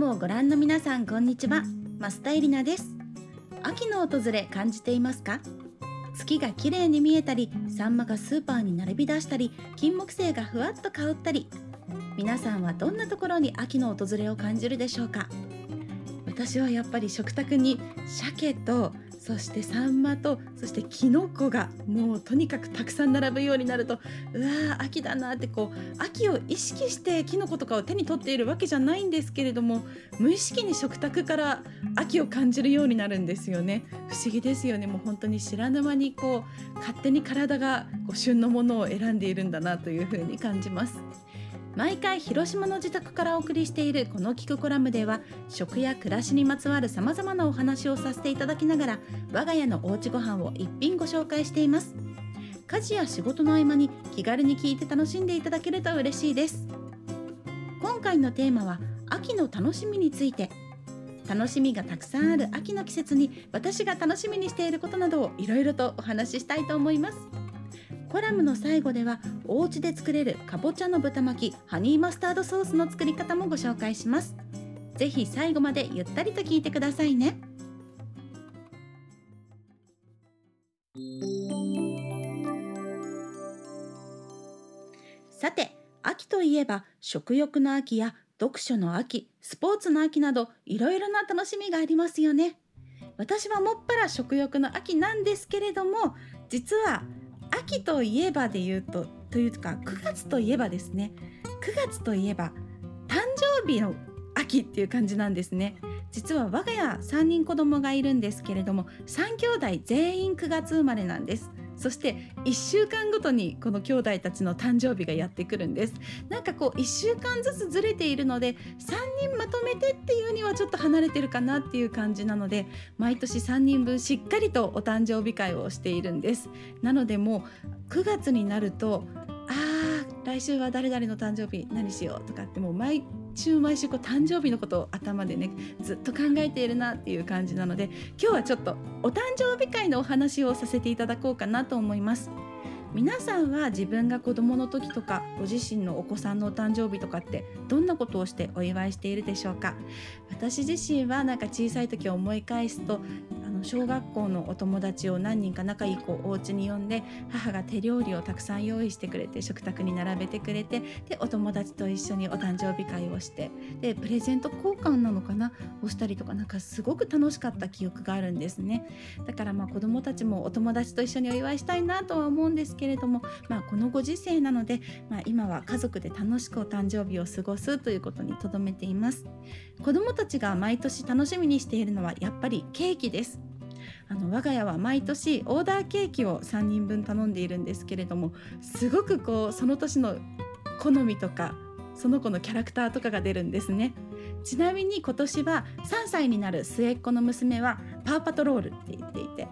ムをご覧の皆さんこんにちは。増田エリナです。秋の訪れ感じていますか？月が綺麗に見えたりサンマがスーパーに並び出したり金木犀がふわっと香ったり。皆さんはどんなところに秋の訪れを感じるでしょうか？私はやっぱり食卓に鮭とそしてサンマとそしてキノコがもうとにかくたくさん並ぶようになるとうわー秋だなってこう秋を意識してキノコとかを手に取っているわけじゃないんですけれども無意識に食卓から秋を感じるようになるんですよね不思議ですよねもう本当に知らぬ間にこう勝手に体がこう旬のものを選んでいるんだなというふうに感じます。毎回広島の自宅からお送りしているこの聞くコラムでは食や暮らしにまつわるさまざまなお話をさせていただきながら我が家のおうちご飯を一品ご紹介しています。家事や仕事の合間に気軽に聞いて楽しんでいただけると嬉しいです。今回のテーマは秋の楽しみについて。楽しみがたくさんある秋の季節に私が楽しみにしていることなどをいろいろとお話ししたいと思います。コラムの最後ではお家で作れるかぼちゃの豚巻きハニーマスタードソースの作り方もご紹介します。ぜひ最後までゆったりと聞いてくださいね。さて秋といえば食欲の秋や読書の秋スポーツの秋などいろいろな楽しみがありますよね。私はもっぱら食欲の秋なんですけれども実は秋といえばで言うとというか9月といえばですね。9月といえば誕生日の秋っていう感じなんですね。実は我が家3人子供がいるんですけれども3兄弟全員9月生まれなんです。そして1週間ごとにこの兄弟たちの誕生日がやってくるんです。なんかこう1週間ずつずれているので3人まとめてっていうにはちょっと離れてるかなっていう感じなので毎年3人分しっかりとお誕生日会をしているんです。なのでもう9月になるとあー来週は誰々の誕生日何しようとかってもう毎週毎週こう誕生日のことを頭でねずっと考えているなっていう感じなので今日はちょっとお誕生日会のお話をさせていただこうかなと思います。皆さんは自分が子供の時とかご自身のお子さんのお誕生日とかってどんなことをしてお祝いしているでしょうか？私自身はなんか小さい時を思い返すと小学校のお友達を何人か仲いい子をお家に呼んで母が手料理をたくさん用意してくれて食卓に並べてくれてでお友達と一緒にお誕生日会をしてでプレゼント交換なのかな？をしたりとかなんかすごく楽しかった記憶があるんですね。だからまあ子供たちもお友達と一緒にお祝いしたいなとは思うんですけれども、まあ、このご時世なので、まあ、今は家族で楽しくお誕生日を過ごすということにとどめています。子供たちが毎年楽しみにしているのはやっぱりケーキです。あの我が家は毎年オーダーケーキを3人分頼んでいるんですけれどもすごくこうその年の好みとかその子のキャラクターとかが出るんですね。ちなみに今年は3歳になる末っ子の娘はパーパトロールって言っていて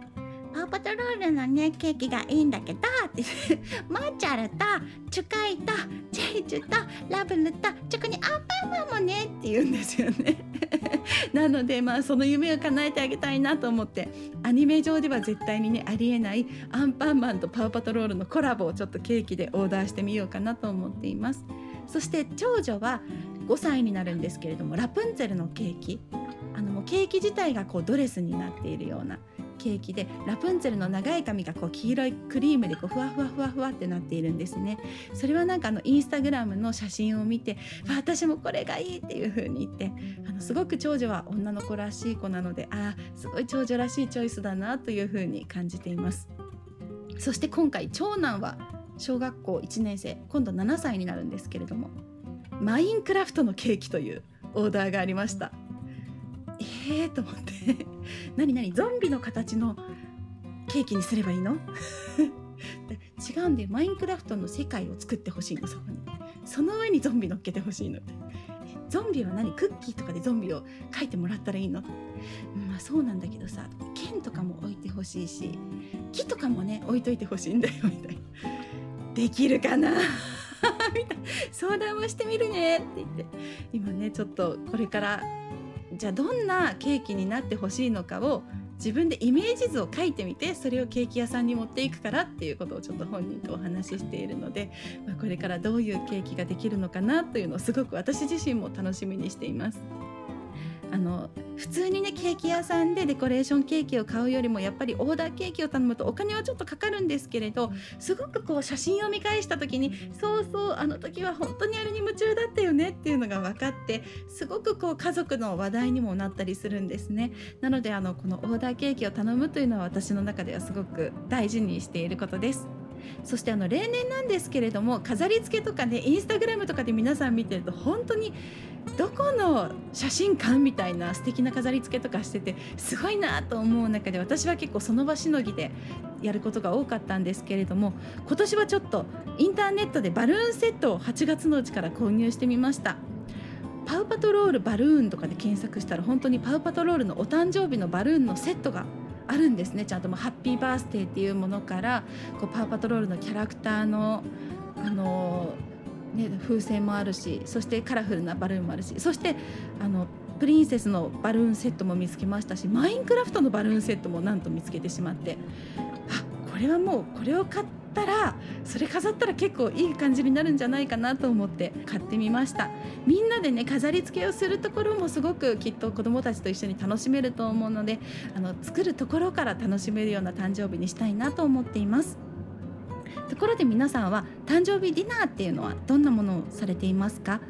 パーパトロールのねケーキがいいんだけどって マーチャルとチュカイとチェイチュとラブルとチョコにアンパンマンもねって言うんですよね。なのでまあその夢を叶えてあげたいなと思ってアニメ上では絶対にねありえないアンパンマンとパウパトロールのコラボをちょっとケーキでオーダーしてみようかなと思っています。そして長女は5歳になるんですけれどもラプンツェルのケーキ。あのもうケーキ自体がこうドレスになっているようなケーキでラプンツェルの長い髪がこう黄色いクリームでこうふわふわふわふわってなっているんですね。それはなんかあのインスタグラムの写真を見て私もこれがいいっていう風に言ってあのすごく長女は女の子らしい子なのでああすごい長女らしいチョイスだなという風に感じています。そして今回長男は小学校1年生今度7歳になるんですけれどもマインクラフトのケーキというオーダーがありました。えーと思って。何何ゾンビの形のケーキにすればいいの？違うんでマインクラフトの世界を作ってほしいのそこに。その上にゾンビ乗っけてほしいのゾンビは何？クッキーとかでゾンビを描いてもらったらいいの？まあそうなんだけどさ。剣とかも置いてほしいし木とかもね置いといてほしいんだよ。みたいな。できるかな？みたいな。相談をしてみるねって言って。今ねちょっとこれからじゃあどんなケーキになってほしいのかを自分でイメージ図を書いてみてそれをケーキ屋さんに持っていくからっていうことをちょっと本人とお話ししているので、まあ、これからどういうケーキができるのかなというのをすごく私自身も楽しみにしています。あの普通にねケーキ屋さんでデコレーションケーキを買うよりもやっぱりオーダーケーキを頼むとお金はちょっとかかるんですけれどすごくこう写真を見返した時にそうそうあの時は本当にあれに夢中だったよねっていうのが分かってすごくこう家族の話題にもなったりするんですねなのであのこのオーダーケーキを頼むというのは私の中ではすごく大事にしていることです。そしてあの例年なんですけれども飾り付けとかねインスタグラムとかで皆さん見てると本当にどこの写真館みたいな素敵な飾り付けとかしててすごいなと思う中で私は結構その場しのぎでやることが多かったんですけれども今年はちょっとインターネットでバルーンセットを8月のうちから購入してみました。パウパトロールバルーンとかで検索したら本当にパウパトロールのお誕生日のバルーンのセットがあるんですねちゃんともハッピーバースデーっていうものからこうパウパトロールのキャラクターのあのね、風船もあるしそしてカラフルなバルーンもあるしそしてあのプリンセスのバルーンセットも見つけましたしマインクラフトのバルーンセットもなんと見つけてしまってあこれはもうこれを買ったらそれ飾ったら結構いい感じになるんじゃないかなと思って買ってみました。みんなでね飾り付けをするところもすごくきっと子どもたちと一緒に楽しめると思うのであの作るところから楽しめるような誕生日にしたいなと思っています。ところで皆さんは誕生日ディナーっていうのはどんなものをされていますか？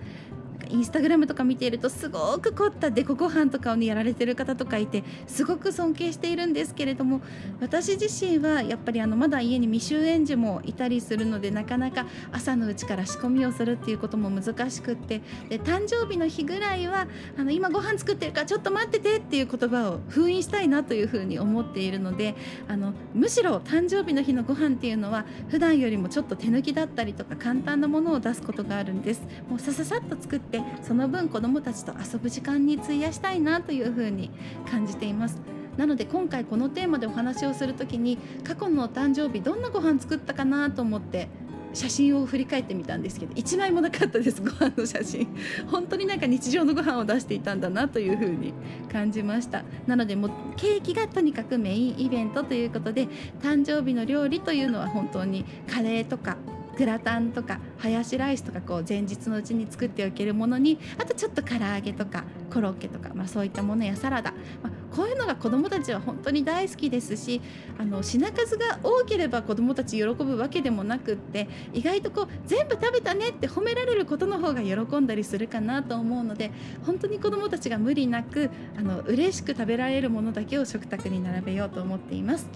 インスタグラムとか見ているとすごく凝ったデコご飯とかをねやられてる方とかいてすごく尊敬しているんですけれども私自身はやっぱりあのまだ家に未就園児もいたりするのでなかなか朝のうちから仕込みをするっていうことも難しくってで誕生日の日ぐらいはあの今ご飯作ってるからちょっと待っててっていう言葉を封印したいなというふうに思っているのであのむしろ誕生日の日のご飯っていうのは普段よりもちょっと手抜きだったりとか簡単なものを出すことがあるんです。もうさささっと作っててその分子どもたちと遊ぶ時間に費やしたいなというふうに感じています。なので今回このテーマでお話をする時に過去のお誕生日どんなご飯作ったかなと思って写真を振り返ってみたんですけど1枚もなかったですご飯の写真本当になんか日常のご飯を出していたんだなというふうに感じましたなのでもうケーキがとにかくメインイベントということで誕生日の料理というのは本当にカレーとかグラタンとかハヤシライスとかこう前日のうちに作っておけるものにあとちょっと唐揚げとかコロッケとか、まあ、そういったものやサラダ、まあ、こういうのが子どもたちは本当に大好きですしあの品数が多ければ子どもたち喜ぶわけでもなくって意外とこう全部食べたねって褒められることの方が喜んだりするかなと思うので本当に子どもたちが無理なくあの嬉しく食べられるものだけを食卓に並べようと思っています。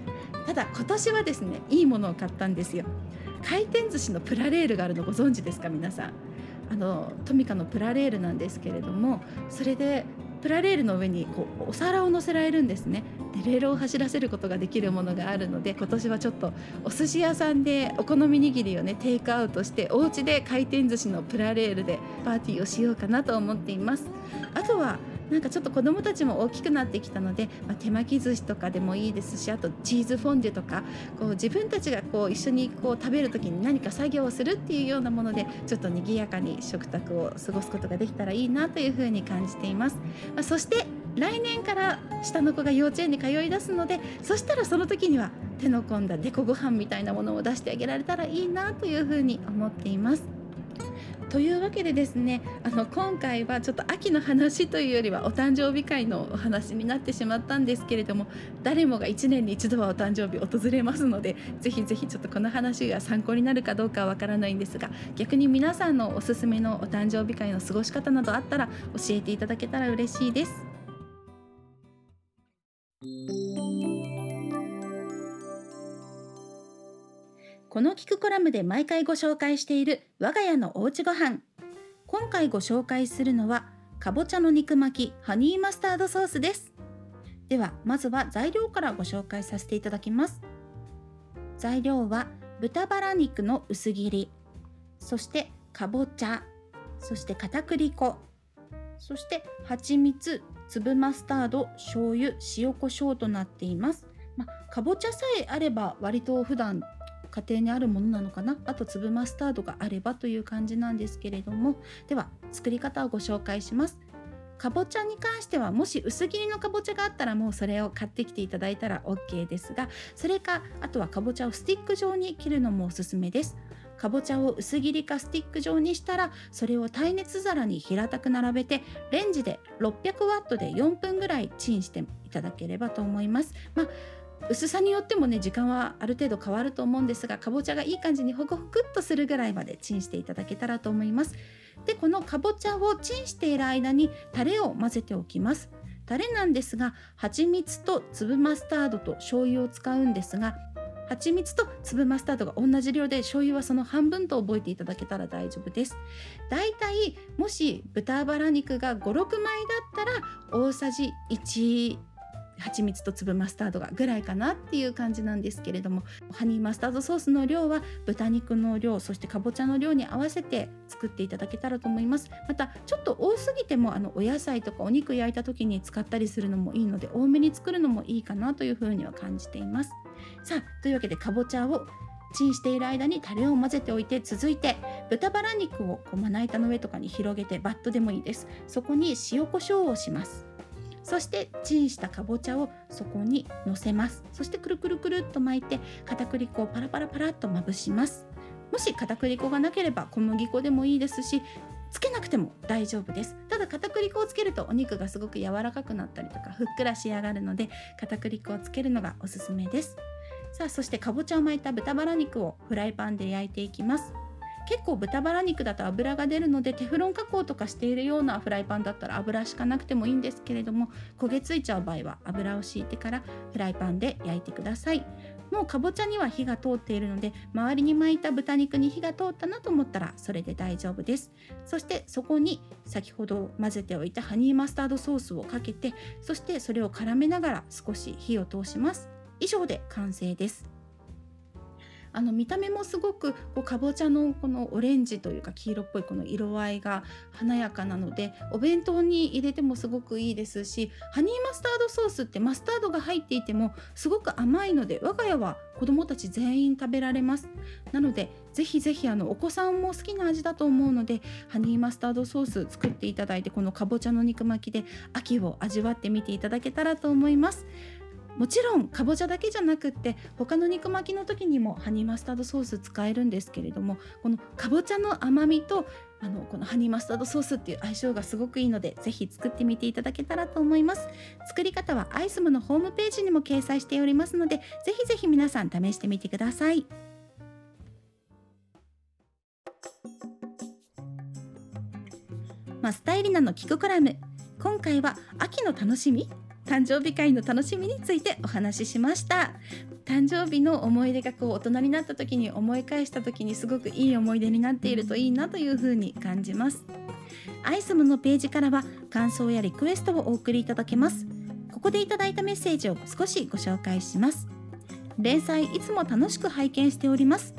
ただ今年はですねいいものを買ったんですよ。回転寿司のプラレールがあるのご存知ですか？皆さん。あのトミカのプラレールなんですけれどもそれでプラレールの上にこうお皿を乗せられるんですね。でレールを走らせることができるものがあるので今年はちょっとお寿司屋さんでお好み握りをねテイクアウトしてお家で回転寿司のプラレールでパーティーをしようかなと思っています。あとはなんかちょっと子どもたちも大きくなってきたので、まあ、手巻き寿司とかでもいいですしあとチーズフォンデュとかこう自分たちがこう一緒にこう食べる時に何か作業をするっていうようなものでちょっと賑やかに食卓を過ごすことができたらいいなというふうに感じています。まあ、そして来年から下の子が幼稚園に通い出すのでそしたらその時には手の込んだデコご飯みたいなものを出してあげられたらいいなというふうに思っています。というわけでですねあの今回はちょっと秋の話というよりはお誕生日会のお話になってしまったんですけれども誰もが1年に一度はお誕生日訪れますのでぜひぜひちょっとこの話が参考になるかどうかはわからないんですが逆に皆さんのおすすめのお誕生日会の過ごし方などあったら教えていただけたら嬉しいです。この聞くコラムで毎回ご紹介している我が家のおうちご飯。今回ご紹介するのはかぼちゃの肉巻きハニーマスタードソースです。ではまずは材料からご紹介させていただきます。材料は豚バラ肉の薄切り。そしてかぼちゃ。そして片栗粉。そして蜂蜜粒マスタード醤油塩コショウとなっています。まかぼちゃさえあれば割と普段家庭にあるものなのかな？あと粒マスタードがあればという感じなんですけれども。では作り方をご紹介します。かぼちゃに関してはもし薄切りのかぼちゃがあったらもうそれを買ってきていただいたら OK ですがそれかあとはかぼちゃをスティック状に切るのもおすすめです。かぼちゃを薄切りかスティック状にしたらそれを耐熱皿に平たく並べてレンジで600ワットで4分ぐらいチンしていただければと思います。まあ薄さによってもね時間はある程度変わると思うんですがかぼちゃがいい感じにホクホクっとするぐらいまでチンしていただけたらと思います。でこのかぼちゃをチンしている間にタレを混ぜておきます。タレなんですが蜂蜜と粒マスタードと醤油を使うんですが蜂蜜と粒マスタードが同じ量で醤油はその半分と覚えていただけたら大丈夫です。だいたいもし豚バラ肉が56枚だったら大さじ1蜂蜜と粒マスタードがぐらいかなっていう感じなんですけれどもハニーマスタードソースの量は豚肉の量そしてかぼちゃの量に合わせて作っていただけたらと思います。またちょっと多すぎてもあのお野菜とかお肉焼いた時に使ったりするのもいいので多めに作るのもいいかなというふうには感じています。さあというわけでかぼちゃをチンしている間にタレを混ぜておいて続いて豚バラ肉をこうまな板の上とかに広げてバットでもいいです。そこに塩コショウをします。そしてチンしたかぼちゃをそこにのせます。そしてくるくるくるっと巻いて片栗粉をパラパラパラっとまぶします。もし片栗粉がなければ小麦粉でもいいですしつけなくても大丈夫です。ただ片栗粉をつけるとお肉がすごく柔らかくなったりとかふっくら仕上がるので片栗粉をつけるのがおすすめです。さあそしてかぼちゃを巻いた豚バラ肉をフライパンで焼いていきます。結構豚バラ肉だと油が出るのでテフロン加工とかしているようなフライパンだったら油しかなくてもいいんですけれども焦げついちゃう場合は油を敷いてからフライパンで焼いてください。もうかぼちゃには火が通っているので周りに巻いた豚肉に火が通ったなと思ったらそれで大丈夫です。そしてそこに先ほど混ぜておいたハニーマスタードソースをかけてそしてそれを絡めながら少し火を通します。以上で完成です。あの見た目もすごくこうかぼちゃのこのオレンジというか黄色っぽいこの色合いが華やかなのでお弁当に入れてもすごくいいですしハニーマスタードソースってマスタードが入っていてもすごく甘いので我が家は子どもたち全員食べられます。なのでぜひぜひあのお子さんも好きな味だと思うのでハニーマスタードソース作っていただいてこのかぼちゃの肉巻きで秋を味わってみていただけたらと思います。もちろんかぼちゃだけじゃなくって他の肉巻きの時にもハニーマスタードソース使えるんですけれどもこのかぼちゃの甘みとあのこのハニーマスタードソースっていう相性がすごくいいのでぜひ作ってみていただけたらと思います。作り方はアイスムのホームページにも掲載しておりますのでぜひぜひ皆さん試してみてください。マスタイリナのキクコラム。今回は秋の楽しみ？誕生日会の楽しみについてお話ししました。誕生日の思い出がこう大人になった時に思い返した時にすごくいい思い出になっているといいなというふうに感じます。アイスムのページからは感想やリクエストをお送りいただけます。ここでいただいたメッセージを少しご紹介します。連載いつも楽しく拝見しております。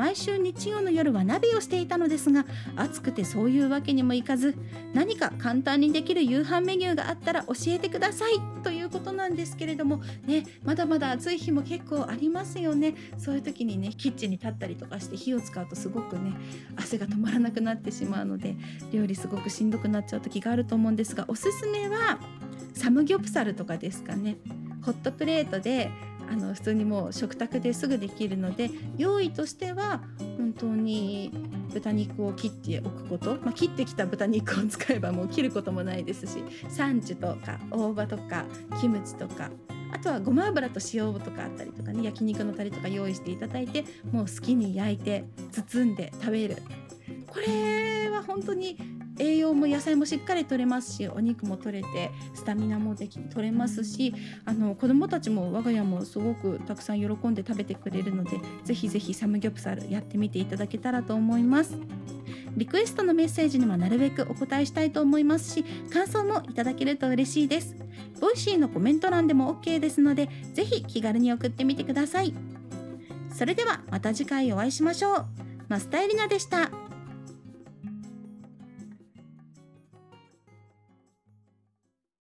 毎週日曜の夜は鍋をしていたのですが暑くてそういうわけにもいかず何か簡単にできる夕飯メニューがあったら教えてくださいということなんですけれどもねまだまだ暑い日も結構ありますよね。そういう時にねキッチンに立ったりとかして火を使うとすごくね汗が止まらなくなってしまうので料理すごくしんどくなっちゃう時があると思うんですがおすすめはサムギョプサルとかですかね。ホットプレートであの普通にもう食卓ですぐできるので用意としては本当に豚肉を切っておくこと、まあ、切ってきた豚肉を使えばもう切ることもないですしサンチュとか大葉とかキムチとかあとはごま油と塩とかあったりとかね焼肉のタレとか用意していただいてもう好きに焼いて包んで食べる。これは本当に栄養も野菜もしっかりとれますしお肉も取れてスタミナもでき取れますしあの子どもたちも我が家もすごくたくさん喜んで食べてくれるのでぜひぜひサムギョプサルやってみていただけたらと思います。リクエストのメッセージにはなるべくお答えしたいと思いますし感想もいただけると嬉しいです。ボイシーのコメント欄でも OK ですのでぜひ気軽に送ってみてください。それではまた次回お会いしましょう。マスタエリナでした。